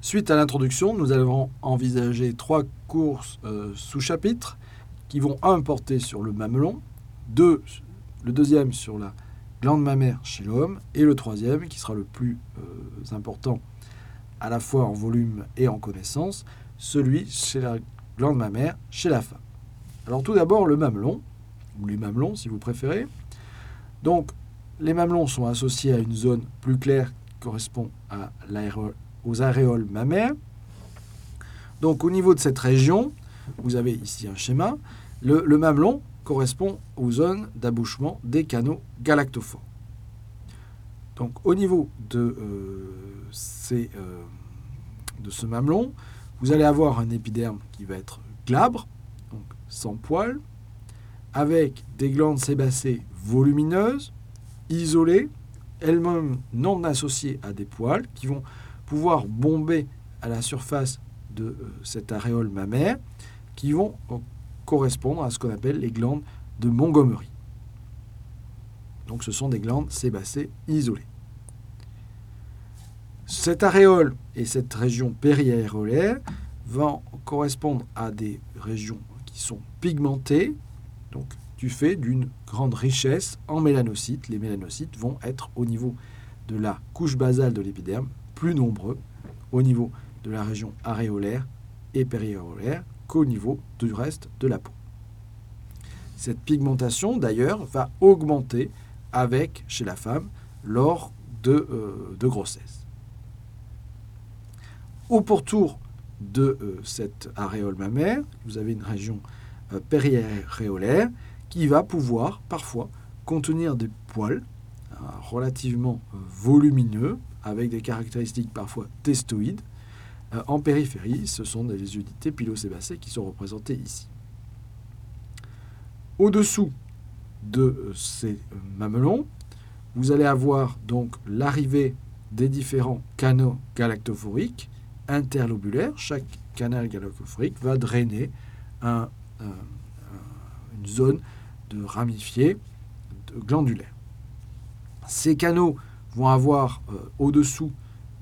suite à l'introduction, nous allons envisager trois courses euh, sous-chapitres qui vont un porter sur le mamelon, deux, le deuxième sur la glande mammaire chez l'homme et le troisième qui sera le plus euh, important à la fois en volume et en connaissance, celui chez la glande mammaire chez la femme. Alors tout d'abord le mamelon, ou les mamelons si vous préférez. Donc les mamelons sont associés à une zone plus claire qui correspond à aux aréoles mammaires. Donc au niveau de cette région, vous avez ici un schéma, le, mamelon correspond aux zones d'abouchement des canaux galactophores. Donc au niveau de, euh, ces, euh, de ce mamelon, vous allez avoir un épiderme qui va être glabre, donc sans poils, avec des glandes sébacées volumineuses, isolées, elles-mêmes non associées à des poils, qui vont pouvoir bomber à la surface de euh, cette aréole mammaire, qui vont correspondre à ce qu'on appelle les glandes de Montgomery. Donc ce sont des glandes sébacées isolées. Cette aréole et cette région périaréolaire vont correspondre à des régions qui sont pigmentées, donc du fait d'une grande richesse en mélanocytes. Les mélanocytes vont être au niveau de la couche basale de l'épiderme plus nombreux au niveau de la région aréolaire et périaréolaire qu'au niveau du reste de la peau. Cette pigmentation, d'ailleurs, va augmenter avec, chez la femme, lors de, euh, de grossesse. Au pourtour de euh, cette aréole mammaire, vous avez une région euh, qui va pouvoir parfois contenir des poils relativement volumineux, avec des caractéristiques parfois testoïdes, euh, en périphérie, ce sont des unités pilosébacées qui sont représentées ici. Au-dessous de euh, ces euh, mamelons, vous allez avoir donc l'arrivée des différents canaux galactophoriques interlobulaires. Chaque canal galactophorique va drainer une zone de ramifié glandulaire. Ces canaux vont avoir au-dessous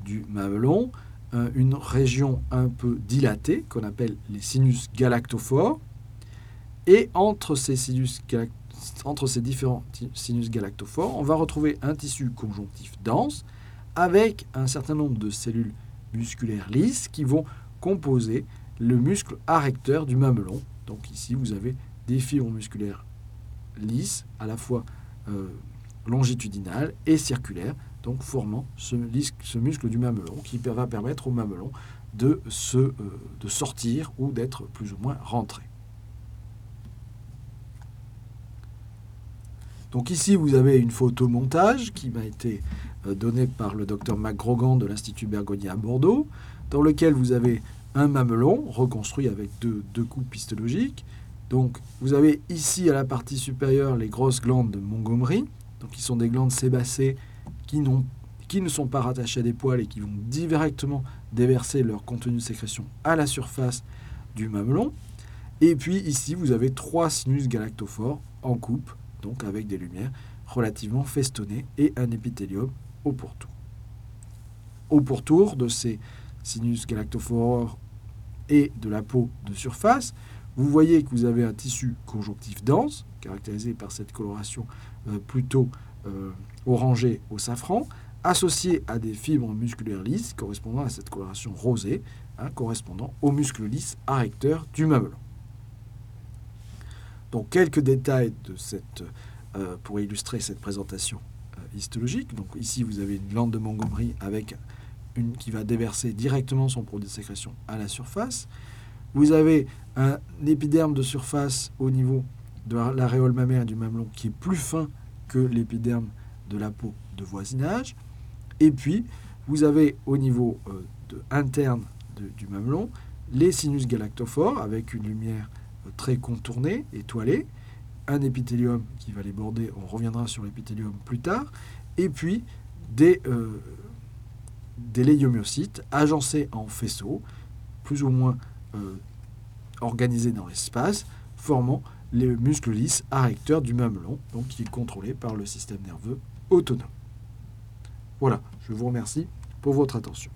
du mamelon euh, une région un peu dilatée qu'on appelle les sinus galactophores. Et entre ces, sinus entre ces différents sinus galactophores, on va retrouver un tissu conjonctif dense avec un certain nombre de cellules musculaires lisses qui vont composer le muscle arrecteur du mamelon. Donc ici, vous avez des fibres musculaires lisses, à la fois euh, longitudinales et circulaires, donc formant ce, muscle du mamelon qui va permettre au mamelon de, se, euh, de sortir ou d'être plus ou moins rentré. Donc ici, vous avez une photo montage qui m'a été euh, donnée par le docteur McGrogan de l'Institut Bergonier à Bordeaux, dans lequel vous avez un mamelon reconstruit avec deux, deux coupes histologiques. Donc vous avez ici à la partie supérieure les grosses glandes de Montgomery, qui sont des glandes sébacées qui, qui ne sont pas rattachés à des poils et qui vont directement déverser leur contenu de sécrétion à la surface du mamelon. Et puis ici, vous avez trois sinus galactophores en coupe, donc avec des lumières relativement festonnées et un épithélium au pourtour. Au pourtour de ces sinus galactophores et de la peau de surface, vous voyez que vous avez un tissu conjonctif dense, caractérisé par cette coloration plutôt euh, orangé au safran, associé à des fibres musculaires lisses correspondant à cette coloration rosée, hein, correspondant aux muscles lisses arrecteurs du mamelon. Donc quelques détails euh, pour illustrer cette présentation euh, histologique. Donc ici vous avez une glande de Montgomery avec une qui va déverser directement son produit de sécrétion à la surface. Vous avez un épiderme de surface au niveau de l'aréole mammaire du mamelon qui est plus fin que l'épiderme de la peau de voisinage. Et puis, vous avez au niveau euh, interne du mamelon les sinus galactophores avec une lumière euh, très contournée, étoilée, un épithélium qui va les border, on reviendra sur l'épithélium plus tard, et puis des, euh, des agencés en faisceaux, plus ou moins organisés dans l'espace, formant les muscles lisses arrecteurs du mamelon, donc qui est contrôlé par le système nerveux autonome. Voilà, je vous remercie pour votre attention.